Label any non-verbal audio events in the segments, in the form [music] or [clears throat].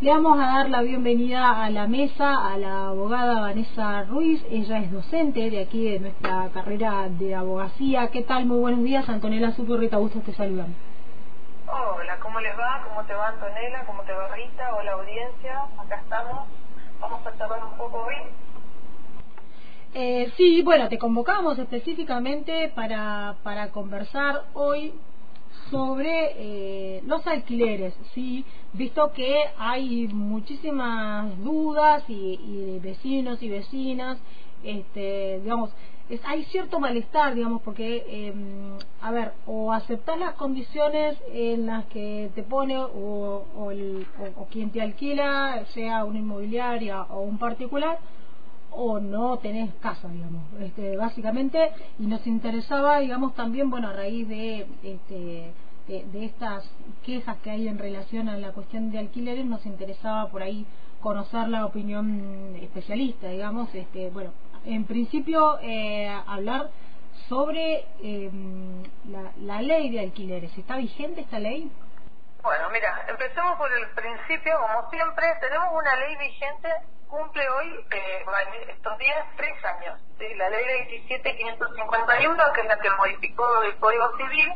Le vamos a dar la bienvenida a la mesa a la abogada Vanessa Ruiz. Ella es docente de aquí de nuestra carrera de abogacía. ¿Qué tal? Muy buenos días. Antonella Rita Bustos te saludan. Hola, ¿cómo les va? ¿Cómo te va Antonella? ¿Cómo te va Rita? Hola audiencia, acá estamos. Vamos a charlar un poco hoy. Eh, sí, bueno, te convocamos específicamente para, para conversar hoy sobre eh, los alquileres, sí, visto que hay muchísimas dudas y, y vecinos y vecinas, este, digamos, es, hay cierto malestar, digamos, porque, eh, a ver, o aceptas las condiciones en las que te pone o, o, el, o, quien te alquila, sea una inmobiliaria o un particular, o no tenés casa, digamos, este, básicamente, y nos interesaba, digamos, también, bueno, a raíz de, este, de, estas quejas que hay en relación a la cuestión de alquileres, nos interesaba por ahí conocer la opinión especialista, digamos, este, bueno, en principio eh, hablar sobre eh, la, la ley de alquileres. ¿Está vigente esta ley? Bueno, mira, empecemos por el principio, como siempre, tenemos una ley vigente cumple hoy, eh, estos días, tres años. La ley 27551, que es la que modificó el Código Civil,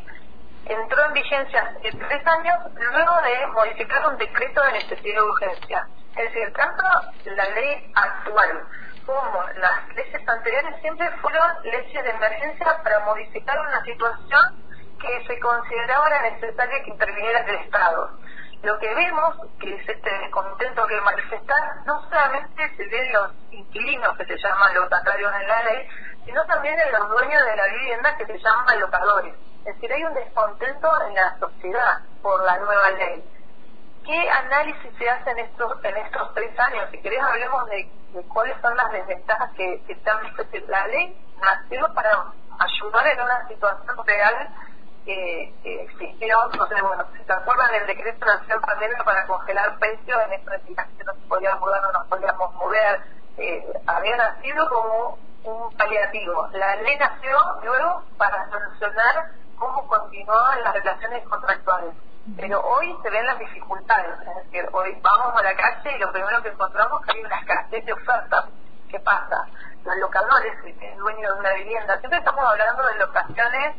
entró en vigencia tres años luego de modificar un decreto de necesidad de urgencia. Es decir, tanto la ley actual como las leyes anteriores siempre fueron leyes de emergencia para modificar una situación que se consideraba necesaria que interviniera el Estado lo que vemos, que es este descontento que manifestan, no solamente se ve en los inquilinos, que se llaman locatarios en la ley, sino también en los dueños de la vivienda, que se llaman locadores. Es decir, hay un descontento en la sociedad por la nueva ley. ¿Qué análisis se hace en estos, en estos tres años? Si querés, hablemos de, cuáles son las desventajas que, que están La ley nació para ayudar en una situación real que, que existió, bueno, si se acuerdan del decreto nacional pandemia para congelar precios en esta entidad que no se podía mudar, no nos podíamos mover, eh, había nacido como un paliativo. La ley nació luego para solucionar cómo continuaban las relaciones contractuales. Pero hoy se ven las dificultades, es decir, hoy vamos a la calle y lo primero que encontramos es que hay una escasez de ofertas. ¿Qué pasa? Los locadores, el dueño de una vivienda, siempre estamos hablando de locaciones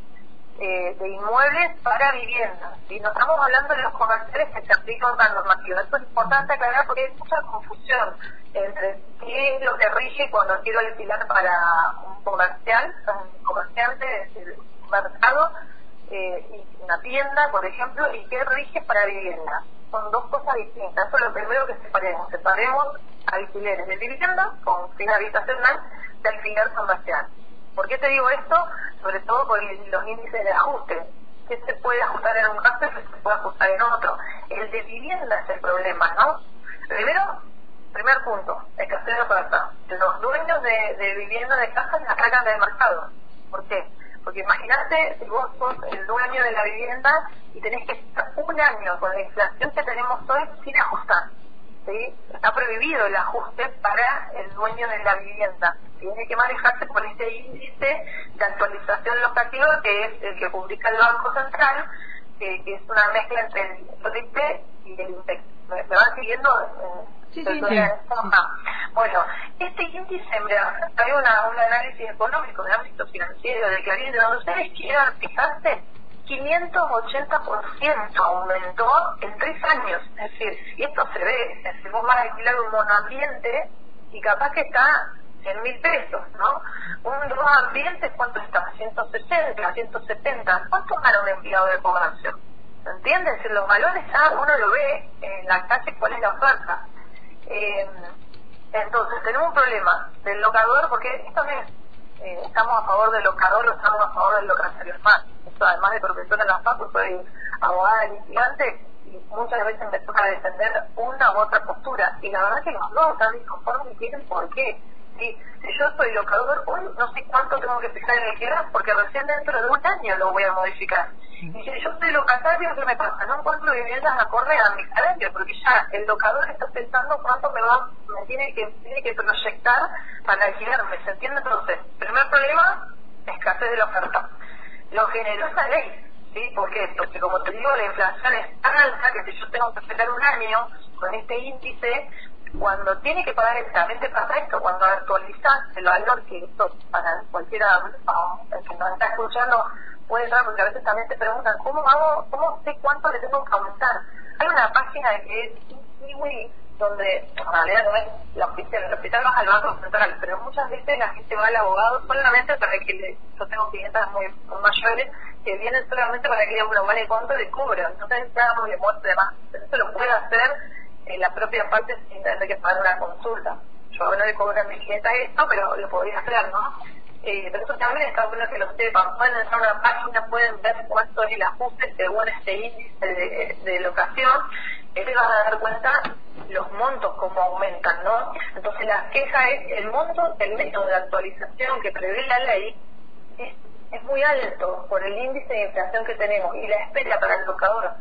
eh, de inmuebles para viviendas. y No estamos hablando de los comerciales que se aplican la normativa. Esto es importante aclarar porque hay mucha confusión entre qué es lo que rige cuando quiero alquilar para un comercial, un comerciante del mercado, eh, una tienda, por ejemplo, y qué rige para vivienda. Son dos cosas distintas. Eso es lo primero que separemos. Separemos alquileres de vivienda con fin habitacional de alquiler comercial. ¿Por qué te digo esto? Sobre todo por los índices de ajuste. ¿Qué se puede ajustar en un caso y qué se puede ajustar en otro? El de vivienda es el problema, ¿no? Primero, primer punto, escasez de oferta. Los dueños de, vivienda de casa la sacan del mercado. ¿Por qué? Porque imagínate si vos sos el dueño de la vivienda y tenés que estar un año con la inflación que tenemos hoy sin ajustar. ¿Sí? Está prohibido el ajuste para el dueño de la vivienda tiene que manejarse por este índice de actualización locativa que es el que publica el Banco Central, que, es una mezcla entre el IPC y el INPEC. ¿Me, van siguiendo? Sí, sí, Bueno, este índice, hay una, un análisis económico de ámbito financiero de Clarín, de donde ustedes quieran fijarse, 580% aumentó en tres años. Es decir, y esto se ve, es decir, vos vas a alquilar un monoambiente y capaz que está en mil pesos, ¿no? Un dos ambientes, ¿cuánto está? 160, 170. ¿Cuánto gana un empleado de comercio? ¿Entiendes? Si los valores ya uno lo ve en la calle cuál es la oferta. Eh, entonces, tenemos un problema del locador, porque esto es, eh, estamos a favor del locador o estamos a favor del locatario. Además de profesora en la FACU, soy abogada litigante y muchas veces me toca defender una u otra postura. Y la verdad es que los dos están disconformes y tienen por qué si, yo soy locador hoy, no sé cuánto tengo que fijar en el alquiler porque recién dentro de un año lo voy a modificar. Y si yo soy locatario, ¿qué me pasa? No encuentro viviendas acorde a mi salario, porque ya el locador está pensando cuánto me va me tiene que tiene que proyectar para alquilarme. ¿Se entiende entonces? Primer problema, escasez de la oferta. Lo generó esa ley. ¿Sí? ¿Por qué? Porque como te digo, la inflación es tan alta que si yo tengo que esperar un año con este índice, cuando tiene que pagar exactamente pasa esto, cuando actualizas el valor que esto para cualquiera que nos está escuchando puede ser, porque a veces también te preguntan, ¿cómo hago, cómo sé cuánto le tengo que aumentar? Hay una página que es donde en realidad no es la oficina, el hospital vas al banco central, pero muchas veces la gente va al abogado solamente para que le, yo tengo clientes muy, mayores que vienen solamente para que le un vale cuánto le cobro, entonces ya no le muestre más, eso lo puede hacer en la propia parte sin tener que pagar una consulta. Yo no le cobro a mi clienta esto, pero lo podría hacer, ¿no? Eh, pero eso también está bueno que lo sepan. Pueden entrar a una página, pueden ver cuánto es el ajuste según este índice de, de locación. Te vas a dar cuenta los montos como aumentan, ¿no? Entonces la queja es el monto, el método de actualización que prevé la ley es, es muy alto por el índice de inflación que tenemos y la espera para el locador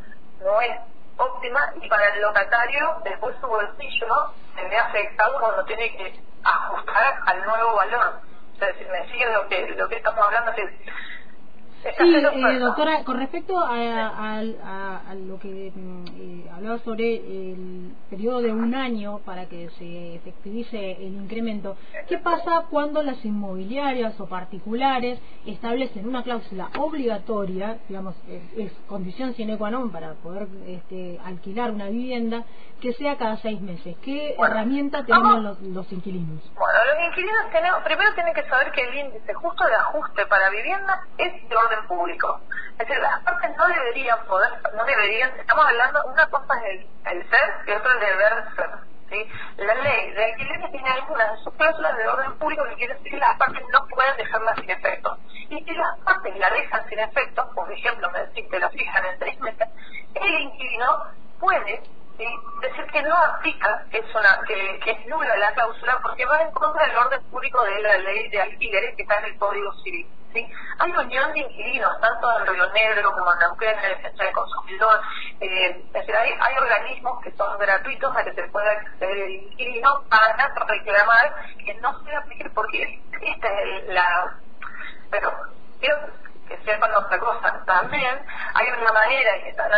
no es óptima y para el locatario después su bolsillo se ve afectado cuando tiene que ajustar al nuevo valor. O sea, si me siguen lo que, lo que estamos hablando, Sí, [laughs] eh, doctora, con respecto a, lo que mm, eh, hablaba sobre el periodo de un año para que se efectivice el incremento, ¿qué pasa cuando las inmobiliarias o particulares establecen una cláusula obligatoria, digamos, es, condición sine qua non para poder este, alquilar una vivienda, que sea cada seis meses? ¿Qué herramienta tenemos los, los, inquilinos? Bueno, los inquilinos tenemos, primero tienen que saber que el índice justo de ajuste para vivienda es de orden público. Es decir, las partes no deberían poder, no deberían, estamos hablando, una cosa es el, ser y otra el deber ser. ¿sí? La ley de alquiler tiene algunas de sus cláusulas de orden público que quiere decir que las partes no pueden dejarla sin efecto. Y si las partes la dejan sin efecto, por ejemplo, decís que la fijan en seis meses, el inquilino puede decir que no aplica, que es, una, que, es nula la cláusula, porque va en contra del orden público de la ley de alquileres que está en el Código Civil. Hay unión de inquilinos, tanto en Río Negro como en Neuquén, en el Centro de Consumidor. Eh, es decir, hay, hay, organismos que son gratuitos a que se pueda acceder el inquilino para reclamar que no se aplique, porque esta es la... Pero quiero que sepan otra cosa. También hay una manera y están,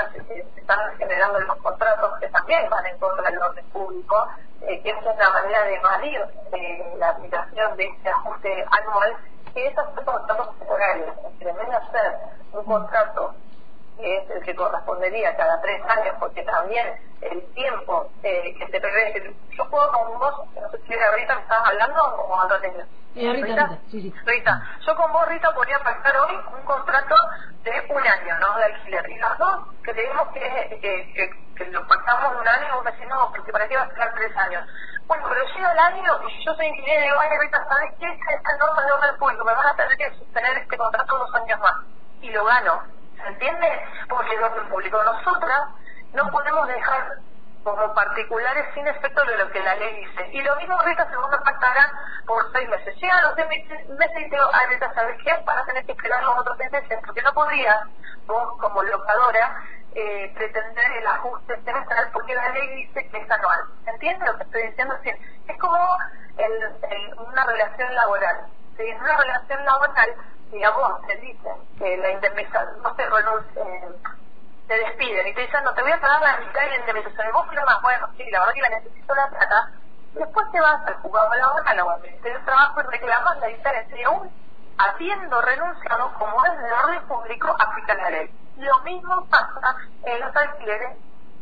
están generando los contratos que también van en contra del orden público, eh, que es una manera de evadir eh, la aplicación de este ajuste anual que esos son contratos temporales. En vez de hacer un contrato que es el que correspondería cada tres años, porque también el tiempo eh, que se prevé, yo puedo con vos, no sé si ahorita me estabas hablando o a Rita, Rita, sí, sí. Rita, yo con vos, Rita, podría pactar hoy un contrato de un año, ¿no? De alquiler. Y los dos creemos que, que, que, lo pactamos un año, vos me decís, no, porque para qué va a estar tres años. Bueno, pero llega el año y yo soy inquilino y digo, ay, Rita, ¿sabes qué? Esta norma de orden público, me vas a tener que sostener este contrato dos años más. Y lo gano. ¿Se entiende? Porque el orden público. Nosotras no podemos dejar como particulares sin efecto de lo que la ley dice. Y lo mismo, Rita, se me pactará por seis meses. Llega los seis meses y digo, ay, Rita, ¿sabes qué? Van a tener que esperar los otros meses, porque no podrías, vos como locadora, eh, pretender el ajuste semestral porque la ley dice que es anual. ¿Entiendes lo que estoy diciendo? Es como el, una relación laboral. Si en una relación laboral, digamos, se dice que la indemnización no se renuncia, eh, te despiden y te dicen, no, te voy a pagar la mitad de indemnización. Y vos más, bueno, sí, la verdad que la necesito la plata. Después te vas al juzgado laboral o al Ministerio de Trabajo y reclamas la diferencia. Y aún habiendo renunciado, como es de orden público, aplica la ley. Lo mismo pasa en los alquileres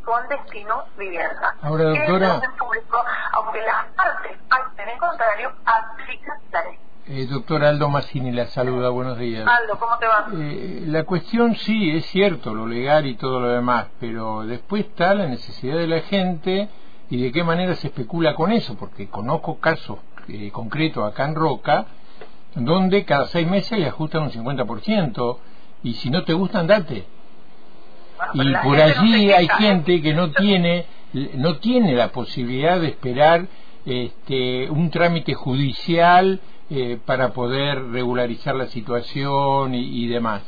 con destino vivienda. Ahora, doctora. El público, aunque las partes acten en contrario, aplica la ley. Eh, doctor Aldo Massini la saluda, buenos días. Aldo, ¿cómo te va? Eh, la cuestión sí, es cierto, lo legal y todo lo demás, pero después está la necesidad de la gente y de qué manera se especula con eso, porque conozco casos eh, concretos acá en Roca, donde cada seis meses le ajustan un 50%, y si no te gusta, andate. y por allí hay gente que no tiene, no tiene la posibilidad de esperar este, un trámite judicial eh, para poder regularizar la situación y, demás.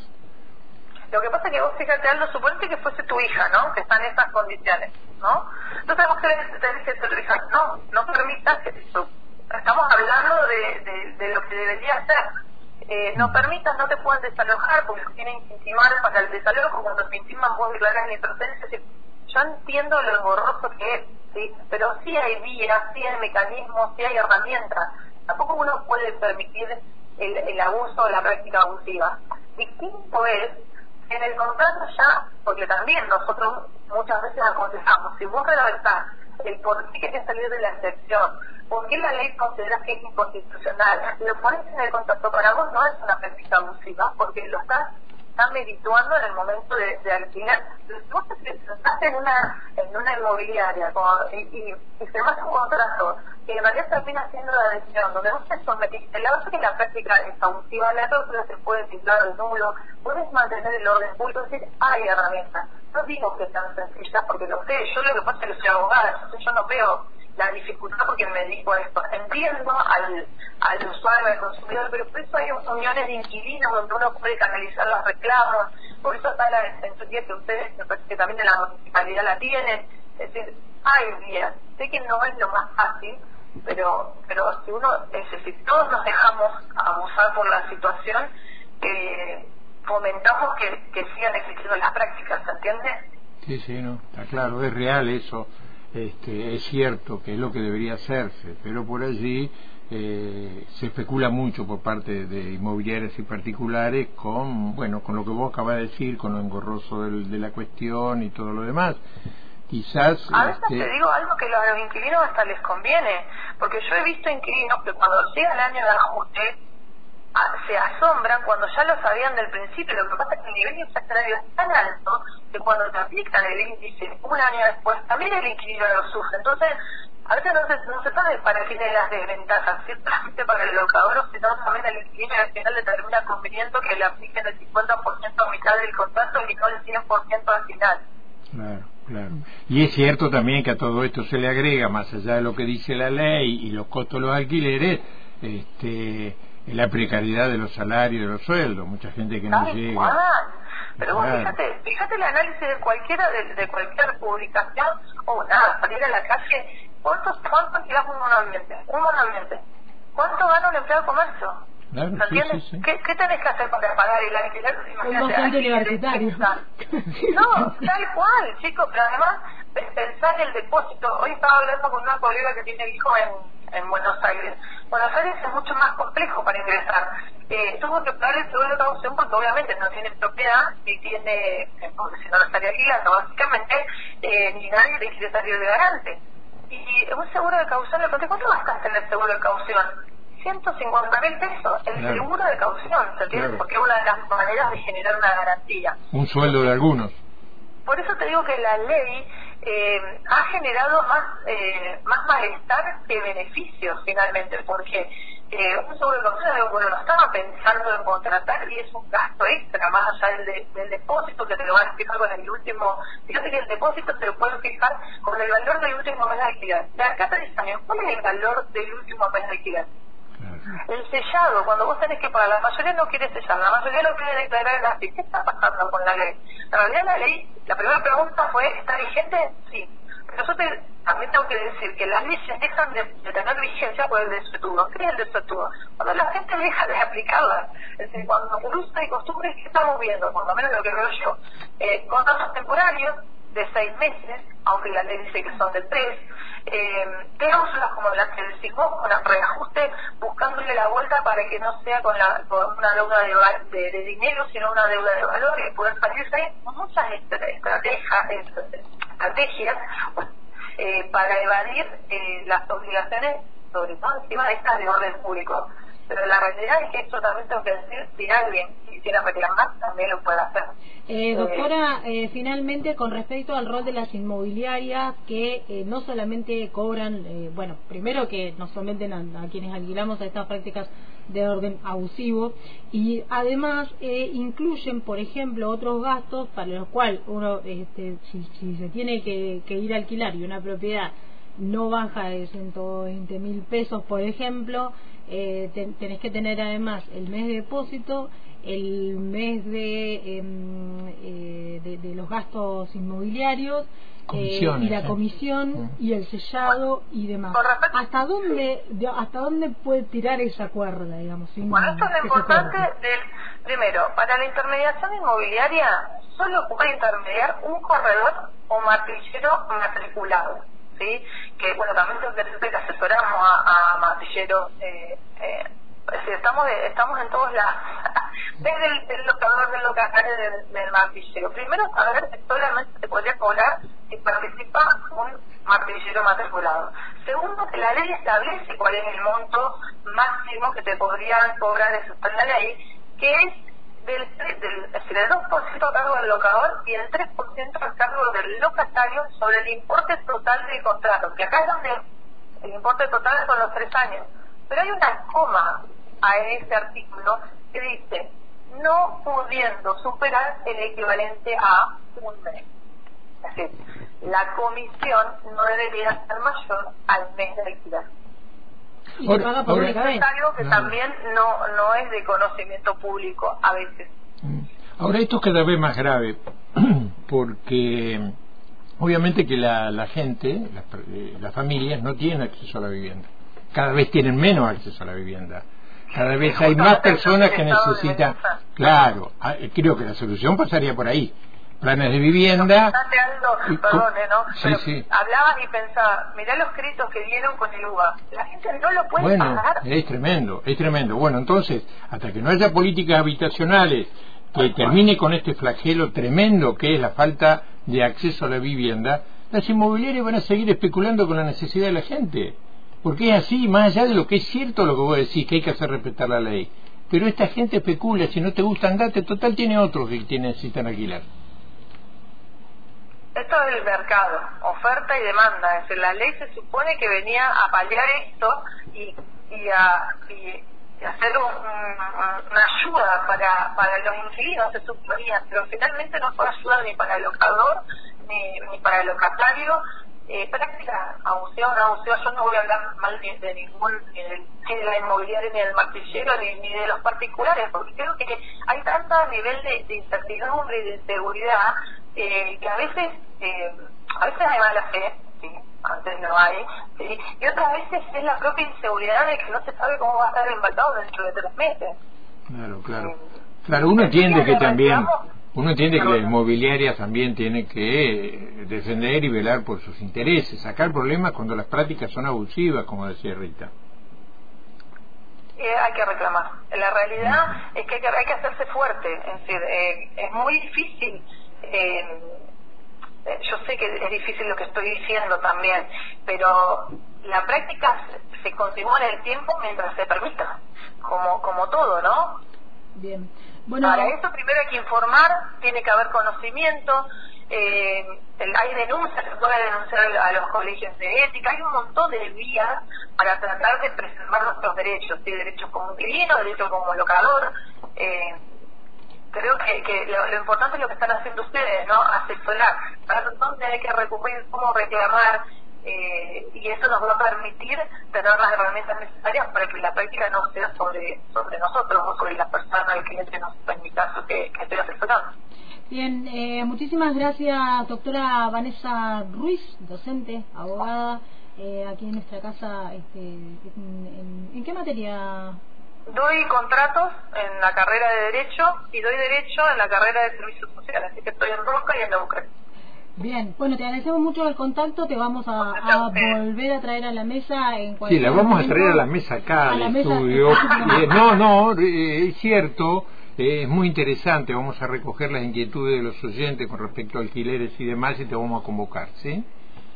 Lo que pasa es que vos fíjate, Aldo, suponete que fuese tu hija, ¿no? Que está en esas condiciones, ¿no? Entonces vos tenés que decir a tu hija, no, no permitas que eso. Estamos hablando de, de, lo que debería ser. Eh, no permitas, no te puedan desalojar porque tienen que intimar para el desalojo. Cuando te intiman, vos declaras la impertenencia. Yo entiendo lo borroso que es ¿sí? Pero sí hay vías, sí hay mecanismos, sí hay herramientas. Tampoco uno puede permitir el, el abuso o la práctica abusiva. Distinto es en el contrato ya, porque también nosotros muchas veces aconsejamos, si vos redactás el por qué querés salir de la excepción, por qué la ley considera que es inconstitucional, lo pones en el contrato para vos no es una práctica abusiva, porque lo estás están medituando en el momento de, de alquilar. Vos te en una, en una inmobiliaria y, y, y firmás un contrato que en realidad termina siendo la decisión, donde vos te sometiste, la verdad que la práctica es abusiva, la cláusula se puede titular de nulo, puedes mantener el orden público, es decir, hay herramientas. No digo que sean sencillas, porque lo sé, yo lo que pasa es que soy abogada, entonces yo no veo la dificultad porque me dijo esto. Entiendo al, al usuario, al consumidor, pero por eso hay uniones de inquilinos donde uno puede canalizar los reclamos, por eso está la defensoría que ustedes, que también en la municipalidad la tienen. Es decir, hay vías. Sé que no es lo más fácil, pero pero si uno, es decir, todos nos dejamos abusar por la situación, eh, fomentamos que, que sigan existiendo las prácticas, ¿se entiende? Sí, sí, no, está claro, es real eso este, es cierto que es lo que debería hacerse, pero por allí eh, se especula mucho por parte de inmobiliarias y particulares con, bueno, con lo que vos acabas de decir, con lo engorroso del, de la cuestión y todo lo demás. Quizás. A veces este... te digo algo que a los inquilinos hasta les conviene, porque yo he visto inquilinos que cuando llega el año de ajuste se asombran cuando ya lo sabían del principio. Lo que pasa es que el nivel inflacionario es tan alto que cuando te aplican el índice un año después, también el inquilino lo sufre. Entonces, a veces no se, sabe para quién es las desventajas, ciertamente para el locador, sino también el inquilino al final le termina conveniendo que le apliquen el 50% a mitad del contrato y no el 100% al final. Claro, claro. Y es cierto también que a todo esto se le agrega, más allá de lo que dice la ley y los costos de los alquileres, este la precariedad de los salarios y de los sueldos, mucha gente que no llega. Pero vos fíjate, fíjate el análisis de cualquiera de, de cualquier publicación o nada, salir a la calle, ¿cuántos, cuánto alquilas un monoambiente? Un monoambiente. ¿Cuánto gana un empleado de comercio? Claro, ¿Entiendes? sí, sí, sí. ¿Qué, ¿Qué tenés que hacer para pagar el alquiler? Un docente universitario. No, tal cual, chicos, pero además pensar el depósito. Hoy estaba hablando con una colega que tiene hijo en, en Buenos Aires. Buenos Aires es mucho más complejo para ingresar. Eh, tuvo que pagar el seguro de caución porque obviamente no tiene propiedad ni tiene, porque si no lo estaría alquilando, básicamente eh, ni nadie le quiere salir de garante. Y un seguro de caución, ¿cuánto gastaste en el seguro de caución? 150 mil pesos, el Claro. seguro de caución, ¿se? Claro. Porque es una de las maneras de generar una garantía. Un sueldo de algunos. Por eso te digo que la ley eh, ha generado más eh, más malestar que beneficios finalmente, porque eh, un seguro de caución es algo que uno no estaba pensando en contratar y es un gasto extra, más allá del, de- del depósito que te lo van a fijar con el último. Fíjate que el depósito te lo pueden fijar con el valor del último mes de alquiler. De acá a tres años, ¿cuál es el valor del último mes de? Claro. El sellado, cuando vos tenés que pagar, la mayoría no quiere sellar, la mayoría no quiere declarar el AFI. ¿Qué está pasando con la ley? En realidad la ley, la primera pregunta fue, ¿está vigente? Sí. Pero yo te- también tengo que decir que las leyes dejan de, tener vigencia por el desuetudo. ¿Qué es el desuetudo? Cuando la gente deja de aplicarlas. Es decir, cuando uso y costumbres, ¿qué estamos viendo? Por lo menos lo que veo yo. Eh, contratos temporarios de seis meses, aunque la ley dice que son de tres, eh, como las que decimos, con el reajuste, buscándole la vuelta para que no sea con, la, con una deuda de, de, de dinero, sino una deuda de valor y poder salirse muchas estra- estrategias, estrategias eh, para evadir eh, las obligaciones, sobre todo encima de estas de orden público. Pero la realidad es que esto también tengo que decir, si alguien quisiera reclamar, también lo puede hacer. Eh, doctora, eh, finalmente con respecto al rol de las inmobiliarias que eh, no solamente cobran, eh, bueno, primero que nos someten a, a quienes alquilamos a estas prácticas de orden abusivo y además eh, incluyen, por ejemplo, otros gastos para los cuales uno, este, si, si se tiene que, que ir a alquilar y una propiedad no baja de 120 mil pesos, por ejemplo, eh, ten- tenés que tener además el mes de depósito, el mes de, em, eh, de, de los gastos inmobiliarios eh, Comisiones, y la comisión y el sellado y demás. ¿Hasta dónde de- hasta dónde puede tirar esa cuerda, digamos? sin Bueno, esto es lo importante del... Primero, para la intermediación inmobiliaria solo puede intermediar un corredor o martillero matriculado. ¿Sí? Que, bueno, también que asesoramos a, a matilleros, eh, eh, estamos estamos en todos lados, [laughs] desde el, el locador del locatario del, del martillero. Primero, saber que solamente se podría cobrar si participa un martillero matriculado. Segundo, que la ley establece cuál es el monto máximo que te podrían cobrar, en la ley, que es del, del, del 2% a cargo del locador y el 3% a cargo del locatario sobre el importe total del contrato, que acá es donde el importe total son los tres años. Pero hay una coma a ese artículo que dice, no pudiendo superar el equivalente a un mes. Es decir, la comisión no debería ser mayor al mes de alquiler. Y se paga por única vez. Es algo que también no, no es de conocimiento público a veces. Mm. Ahora esto es cada vez más grave [clears throat] porque obviamente que la, la gente, las, eh, las familias no tienen acceso a la vivienda. Cada vez tienen menos acceso a la vivienda. Cada vez hay más personas que necesitan. Claro, ah, creo que la solución pasaría por ahí planes de vivienda. Y, perdone, ¿no? Sí, sí. Hablabas y pensabas, mirá los créditos que dieron con el UBA. La gente no lo puede bueno, pagar. es tremendo, es tremendo. Bueno, entonces, hasta que no haya políticas habitacionales que termine con este flagelo tremendo que es la falta de acceso a la vivienda, las inmobiliarias van a seguir especulando con la necesidad de la gente. Porque es así, más allá de lo que es cierto lo que vos decís, que hay que hacer respetar la ley. Pero esta gente especula, si no te gusta andate, total tiene otros que necesitan alquilar. Esto es el mercado, oferta y demanda. Es la ley se supone que venía a paliar esto y, y, a, y, hacer una ayuda para, para los inquilinos, se suponía, pero finalmente no fue ayuda ni para el locador ni, ni para el locatario. Eh, práctica abusiva no abusiva, yo no voy a hablar mal ni de ningún, ni, de la inmobiliaria, ni del martillero, ni, ni de los particulares, porque creo que hay tanto nivel de, de incertidumbre y de inseguridad eh, que a veces eh, a veces hay mala fe, sí, antes no hay, ¿sí? y otras veces es la propia inseguridad de que no se sabe cómo va a estar el dentro de tres meses. Claro, claro. Eh, claro, uno entiende que también, uno entiende que la inmobiliaria también tiene que defender y velar por sus intereses, sacar problemas cuando las prácticas son abusivas, como decía Rita. Eh, hay que reclamar. La realidad es que hay, que hay que hacerse fuerte, es decir, eh, es muy difícil eh, yo sé que es difícil lo que estoy diciendo también, pero la práctica se continúa en el tiempo mientras se permita, como, como todo, ¿no? Bien. Bueno, Para eso primero hay que informar, tiene que haber conocimiento, eh, hay denuncias, se puede denunciar a los colegios de ética, hay un montón de vías para tratar de preservar nuestros derechos, ¿sí? derechos como inquilino, derechos como locador. Eh, creo que, que lo, importante es lo que están haciendo ustedes, ¿no? Asesorar, para dónde hay que recuperar, cómo reclamar, eh, y eso nos va a permitir tener las herramientas necesarias para que la práctica no sea sobre sobre nosotros o sobre la persona, el cliente, no, en mi caso, que, estoy asesorando. Bien, eh, muchísimas gracias, doctora Vanessa Ruiz, docente, abogada, eh, aquí en nuestra casa. Este, en qué materia doy contratos en la carrera de Derecho y doy Derecho en la carrera de Servicios Sociales, así que estoy en Roca y en Neuquén. Bien, bueno, te agradecemos mucho el contacto, te vamos a, a volver a traer a la mesa en Sí, la vamos a traer a la mesa acá, al estudio. [laughs] Eh, no, no, eh, es cierto, eh, es muy interesante, vamos a recoger las inquietudes de los oyentes con respecto a alquileres y demás y te vamos a convocar, ¿sí?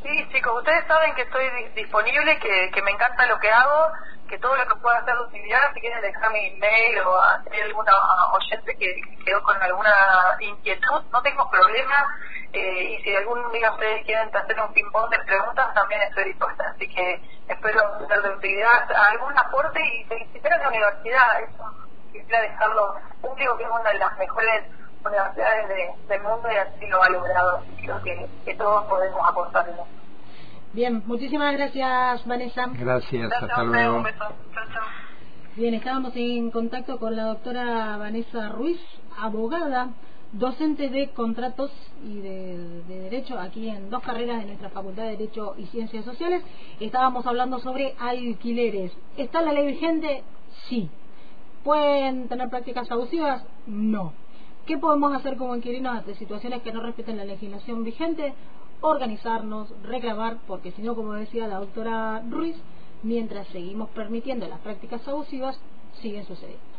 Sí, chicos, ustedes saben que estoy disponible, que, que me encanta lo que hago, que todo lo que pueda hacer de utilidad, si quieren dejar mi email o hay alguna oyente que quedó con alguna inquietud, no tengo problema. Eh, y si algún día ustedes quieren hacer un ping-pong de preguntas, también estoy dispuesta. Así que espero ser de utilidad algún aporte y felicitar a la universidad. Eso quisiera dejarlo público, que es una de las mejores universidades de, del mundo y así lo ha logrado. Creo que, que todos podemos aportarlo. Bien, muchísimas gracias, Vanessa. Gracias, hasta luego. Bien, estábamos en contacto con la doctora Vanessa Ruiz, abogada, docente de contratos y de, de, Derecho aquí en dos carreras de nuestra Facultad de Derecho y Ciencias Sociales. Estábamos hablando sobre alquileres. ¿Está la ley vigente? Sí. ¿Pueden tener prácticas abusivas? No. ¿Qué podemos hacer como inquilinos ante situaciones que no respeten la legislación vigente? Organizarnos, reclamar, porque si no, como decía la doctora Ruiz, mientras seguimos permitiendo las prácticas abusivas, siguen sucediendo.